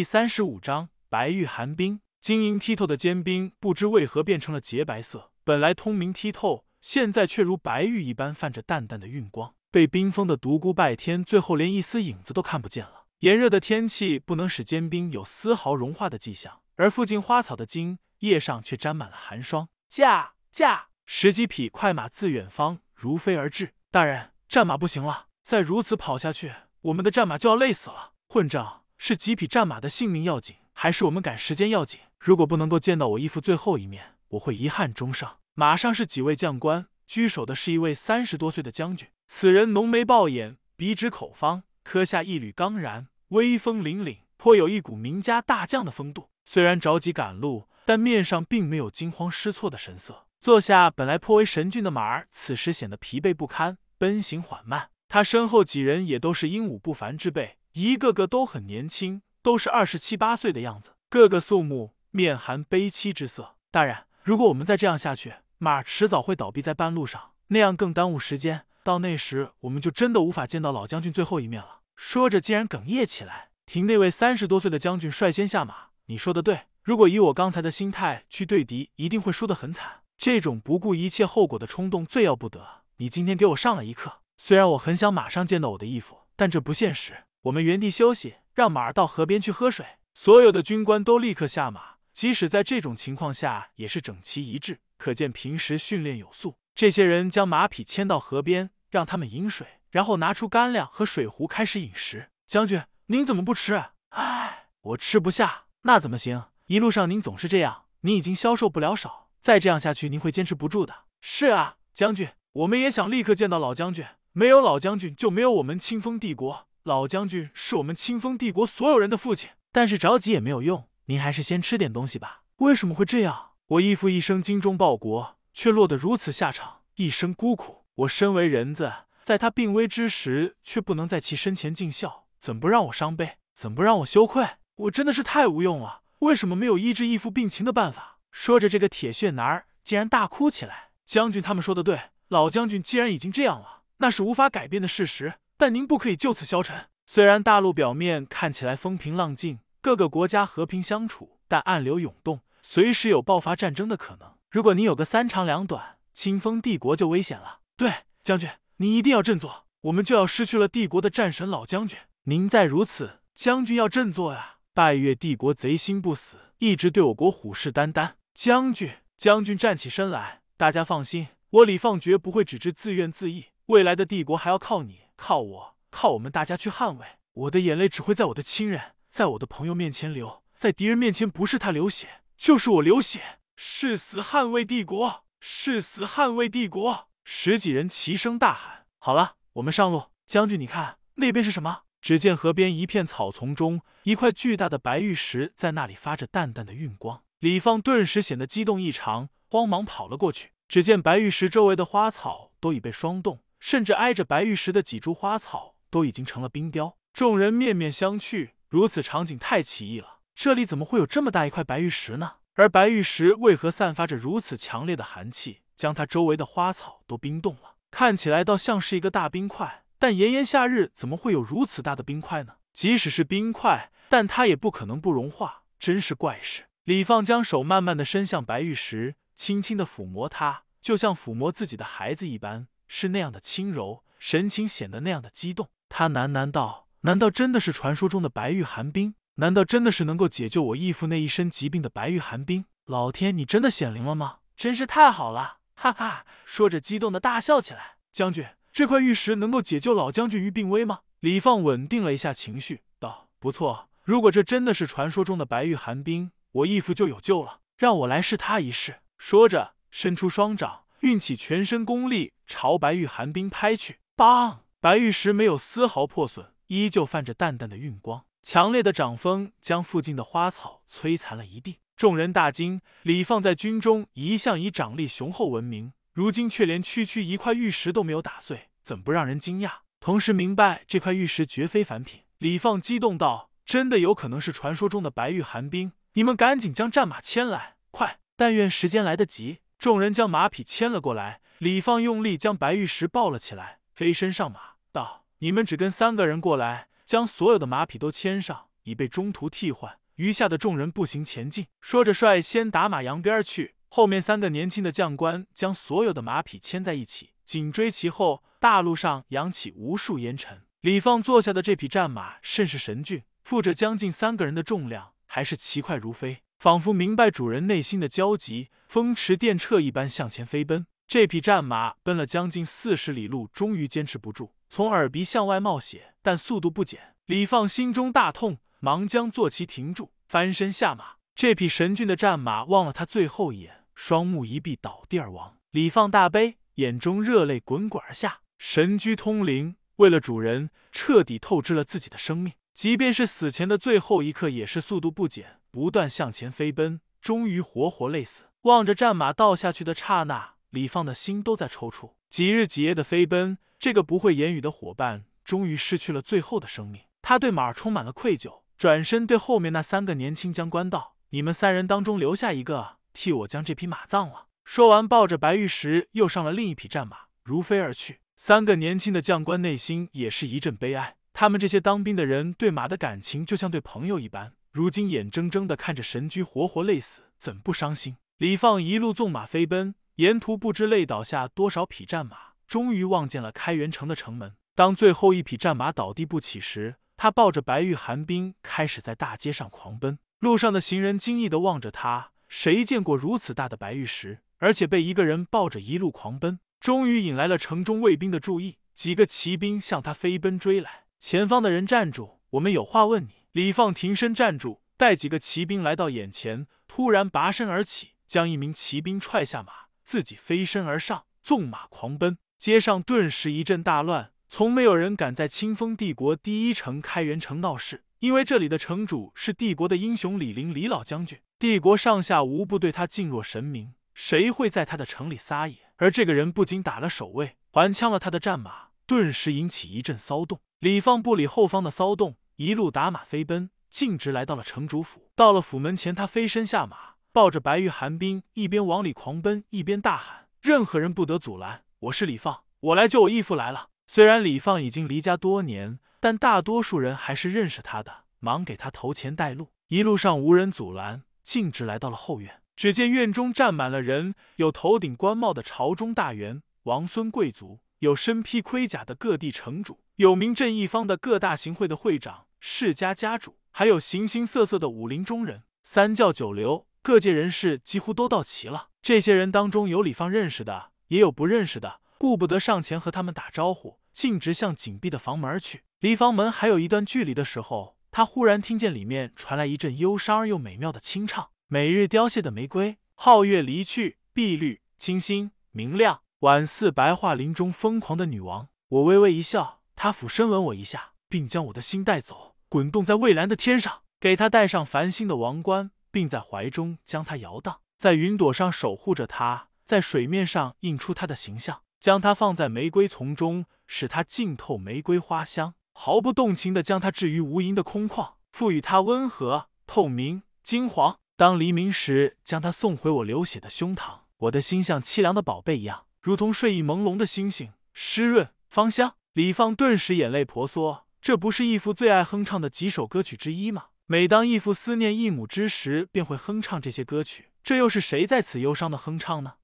第三十五章白玉寒冰。晶莹剔透的坚冰不知为何变成了洁白色，本来通明剔透，现在却如白玉一般泛着淡淡的晕光。被冰封的独孤拜天最后连一丝影子都看不见了。炎热的天气不能使坚冰有丝毫融化的迹象，而附近花草的茎叶上却沾满了寒霜。驾驾！十几匹快马自远方如飞而至。大人，战马不行了，再如此跑下去，我们的战马就要累死了。混账！是几匹战马的性命要紧，还是我们赶时间要紧？如果不能够见到我义父最后一面，我会遗憾终生。马上是几位将官，居首的是一位三十多岁的将军。此人浓眉暴眼，鼻直口方，磕下一缕刚然，威风凛凛，颇有一股名家大将的风度。虽然着急赶路，但面上并没有惊慌失措的神色。坐下本来颇为神俊的马儿，此时显得疲惫不堪，奔行缓慢。他身后几人也都是英武不凡之辈。一个个都很年轻，都是二十七八岁的样子，个个肃穆，面含悲戚之色。大人，如果我们再这样下去，马迟早会倒闭在半路上，那样更耽误时间。到那时，我们就真的无法见到老将军最后一面了。说着，竟然哽咽起来。听那位三十多岁的将军率先下马，你说的对，如果以我刚才的心态去对敌，一定会输得很惨。这种不顾一切后果的冲动最要不得。你今天给我上了一课。虽然我很想马上见到我的义父，但这不现实。我们原地休息，让马儿到河边去喝水。所有的军官都立刻下马，即使在这种情况下，也是整齐一致，可见平时训练有素。这些人将马匹牵到河边，让他们饮水，然后拿出干粮和水壶开始饮食。将军，您怎么不吃？唉，我吃不下。那怎么行？一路上您总是这样，您已经消受不了少，再这样下去，您会坚持不住的。是啊，将军，我们也想立刻见到老将军。没有老将军，就没有我们清风帝国。老将军是我们清风帝国所有人的父亲，但是着急也没有用，您还是先吃点东西吧。为什么会这样？我义父一生精忠报国，却落得如此下场，一生孤苦。我身为人子，在他病危之时，却不能在其身前尽孝，怎不让我伤悲？怎不让我羞愧？我真的是太无用了。为什么没有医治义父病情的办法？说着，这个铁血男儿竟然大哭起来。将军他们说的对，老将军既然已经这样了，那是无法改变的事实。但您不可以就此消沉。虽然大陆表面看起来风平浪静，各个国家和平相处，但暗流涌动，随时有爆发战争的可能。如果您有个三长两短，清风帝国就危险了。对，将军，您一定要振作，我们就要失去了帝国的战神老将军。您再如此，将军要振作呀！拜月帝国贼心不死，一直对我国虎视眈眈。将军，将军站起身来，大家放心，我李放绝不会只知自怨自艾，未来的帝国还要靠你。靠我，靠我们大家去捍卫！我的眼泪只会在我的亲人，在我的朋友面前流，在敌人面前，不是他流血，就是我流血。誓死捍卫帝国，誓死捍卫帝国！十几人齐声大喊：“好了，我们上路！”将军，你看那边是什么？只见河边一片草丛中，一块巨大的白玉石在那里发着淡淡的晕光。李放顿时显得激动异常，慌忙跑了过去。只见白玉石周围的花草都已被霜冻。甚至挨着白玉石的几株花草都已经成了冰雕，众人面面相觑。如此场景太奇异了，这里怎么会有这么大一块白玉石呢？而白玉石为何散发着如此强烈的寒气，将它周围的花草都冰冻了？看起来倒像是一个大冰块，但炎炎夏日怎么会有如此大的冰块呢？即使是冰块，但它也不可能不融化，真是怪事。李放将手慢慢的伸向白玉石，轻轻的抚摸它，就像抚摸自己的孩子一般。是那样的轻柔，神情显得那样的激动。他喃喃道：“难道真的是传说中的白玉寒冰？难道真的是能够解救我义父那一身疾病的白玉寒冰？老天，你真的显灵了吗？真是太好了！”哈哈，说着激动的大笑起来。将军，这块玉石能够解救老将军于病危吗？李放稳定了一下情绪，道：“不错，如果这真的是传说中的白玉寒冰，我义父就有救了。让我来试他一试。”说着，伸出双掌。运起全身功力朝白玉寒冰拍去，砰！白玉石没有丝毫破损，依旧泛着淡淡的晕光。强烈的掌风将附近的花草摧残了一地，众人大惊。李放在军中一向以掌力雄厚闻名，如今却连区区一块玉石都没有打碎，怎不让人惊讶？同时明白这块玉石绝非凡品，李放激动道：“真的有可能是传说中的白玉寒冰！你们赶紧将战马牵来，快！但愿时间来得及。”众人将马匹牵了过来，李放用力将白玉石抱了起来，飞身上马，道：“你们只跟三个人过来，将所有的马匹都牵上，已被中途替换，余下的众人步行前进。说着，率先打马扬鞭去，后面三个年轻的将官将所有的马匹牵在一起，紧追其后。大路上扬起无数烟尘。李放坐下的这匹战马甚是神骏，负着将近三个人的重量，还是骑快如飞，仿佛明白主人内心的焦急，风驰电掣一般向前飞奔。这匹战马奔了将近四十里路，终于坚持不住，从耳鼻向外冒血，但速度不减。李放心中大痛，忙将坐骑停住，翻身下马。这匹神骏的战马望了他最后一眼，双目一闭，倒地而亡。李放大悲，眼中热泪滚滚而下。神驹通灵。为了主人，彻底透支了自己的生命，即便是死前的最后一刻，也是速度不减，不断向前飞奔，终于活活累死。望着战马倒下去的刹那，李放的心都在抽搐。几日几夜的飞奔，这个不会言语的伙伴，终于失去了最后的生命。他对马充满了愧疚，转身对后面那三个年轻将官道：“你们三人当中留下一个，替我将这匹马葬了。”说完，抱着白玉石，又上了另一匹战马，如飞而去。三个年轻的将官内心也是一阵悲哀。他们这些当兵的人对马的感情就像对朋友一般，如今眼睁睁的看着神驹活活累死，怎不伤心？李放一路纵马飞奔，沿途不知累倒下多少匹战马，终于望见了开元城的城门。当最后一匹战马倒地不起时，他抱着白玉寒冰开始在大街上狂奔。路上的行人惊异的望着他，谁见过如此大的白玉石，而且被一个人抱着一路狂奔？终于引来了城中卫兵的注意，几个骑兵向他飞奔追来。前方的人站住，我们有话问你。李放停身站住，带几个骑兵来到眼前，突然拔身而起，将一名骑兵踹下马，自己飞身而上，纵马狂奔。街上顿时一阵大乱，从没有人敢在清风帝国第一城开元城闹事，因为这里的城主是帝国的英雄李陵李老将军，帝国上下无不对他敬若神明，谁会在他的城里撒野？而这个人不仅打了守卫，还枪了他的战马，顿时引起一阵骚动。李放不理后方的骚动，一路打马飞奔，径直来到了城主府。到了府门前，他飞身下马，抱着白玉寒冰，一边往里狂奔，一边大喊：“任何人不得阻拦！我是李放，我来救我义父来了。”虽然李放已经离家多年，但大多数人还是认识他的，忙给他投钱带路。一路上无人阻拦，径直来到了后院。只见院中站满了人，有头顶官帽的朝中大员、王孙贵族，有身披盔甲的各地城主，有名震一方的各大行会的会长、世家家主，还有形形色色的武林中人、三教九流，各界人士几乎都到齐了。这些人当中有李放认识的，也有不认识的，顾不得上前和他们打招呼，径直向紧闭的房门而去。离房门还有一段距离的时候，他忽然听见里面传来一阵忧伤而又美妙的清唱。每日凋谢的玫瑰，皓月离去，碧绿清新明亮，宛似白桦林中疯狂的女王。我微微一笑，他俯身吻我一下，并将我的心带走，滚动在蔚蓝的天上，给他戴上繁星的王冠，并在怀中将他摇荡，在云朵上守护着他，在水面上映出他的形象，将他放在玫瑰丛中，使他浸透玫瑰花香，毫不动情的将他置于无垠的空旷，赋予他温和、透明、金黄。当黎明时，将他送回我流血的胸膛，我的心像凄凉的宝贝一样，如同睡意朦胧的星星，湿润芳香。李放顿时眼泪婆娑，这不是义父最爱哼唱的几首歌曲之一吗？每当义父思念义母之时，便会哼唱这些歌曲。这又是谁在此忧伤的哼唱呢？